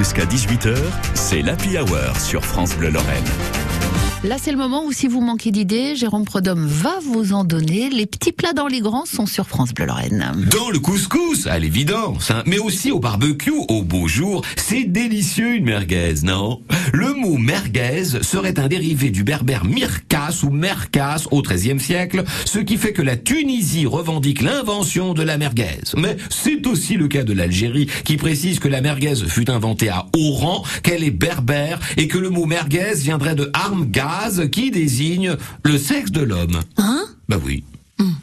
Jusqu'à 18h, c'est l'Happy Hour sur France Bleu Lorraine. Là, c'est le moment où si vous manquez d'idées, Jérôme Prodhomme va vous en donner. Les petits plats dans les grands sont sur France Bleu Lorraine. Dans le couscous, à l'évidence, hein, mais aussi au barbecue, au beau jour, c'est délicieux une merguez, non? Le mot merguez serait un dérivé du berbère ou merkas au XIIIe siècle, ce qui fait que la Tunisie revendique l'invention de la merguez. Mais c'est aussi le cas de l'Algérie, qui précise que la merguez fut inventée à Oran, qu'elle est berbère et que le mot merguez viendrait de armga qui désigne le sexe de l'homme. Hein? Bah oui.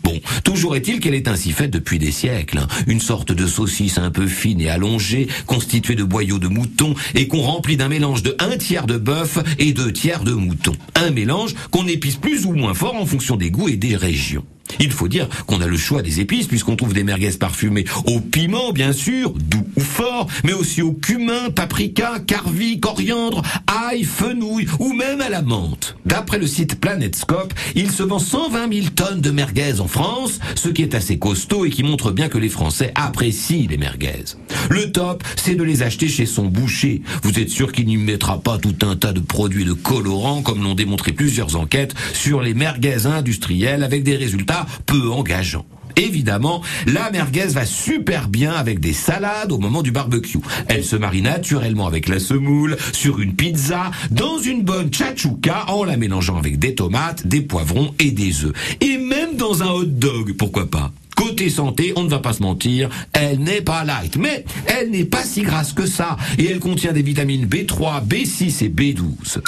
Bon, toujours est-il qu'elle est ainsi faite depuis des siècles. hein. Une sorte de saucisse un peu fine et allongée, constituée de boyaux de mouton et qu'on remplit d'un mélange de un tiers de bœuf et deux tiers de mouton. Un mélange qu'on épice plus ou moins fort en fonction des goûts et des régions. Il faut dire qu'on a le choix des épices puisqu'on trouve des merguez parfumées au piment, bien sûr, doux ou fort, mais aussi au cumin, paprika, carvi, coriandre, ail, fenouil ou même à la menthe. D'après le site Planetscope, il se vend 120 000 tonnes de merguez en France, ce qui est assez costaud et qui montre bien que les Français apprécient les merguez. Le top, c'est de les acheter chez son boucher. Vous êtes sûr qu'il n'y mettra pas tout un tas de produits de colorants comme l'ont démontré plusieurs enquêtes sur les merguez industrielles avec des résultats peu engageants. Évidemment, la merguez va super bien avec des salades au moment du barbecue. Elle se marie naturellement avec la semoule, sur une pizza, dans une bonne chachouka en la mélangeant avec des tomates, des poivrons et des œufs. Et même dans un hot dog, pourquoi pas Côté santé, on ne va pas se mentir, elle n'est pas light, mais elle n'est pas si grasse que ça, et elle contient des vitamines B3, B6 et B12.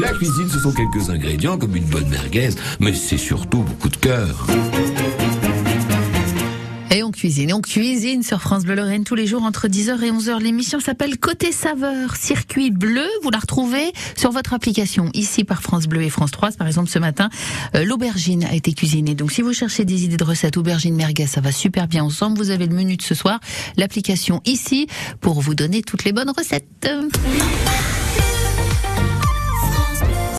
La cuisine, ce sont quelques ingrédients comme une bonne merguez, mais c'est surtout beaucoup de cœur. Et on cuisine, on cuisine sur France Bleu Lorraine tous les jours entre 10h et 11h. L'émission s'appelle Côté Saveur, circuit bleu. Vous la retrouvez sur votre application ici par France Bleu et France 3. Par exemple, ce matin, euh, l'aubergine a été cuisinée. Donc si vous cherchez des idées de recettes aubergine merguez, ça va super bien ensemble. Vous avez le menu de ce soir, l'application ici pour vous donner toutes les bonnes recettes.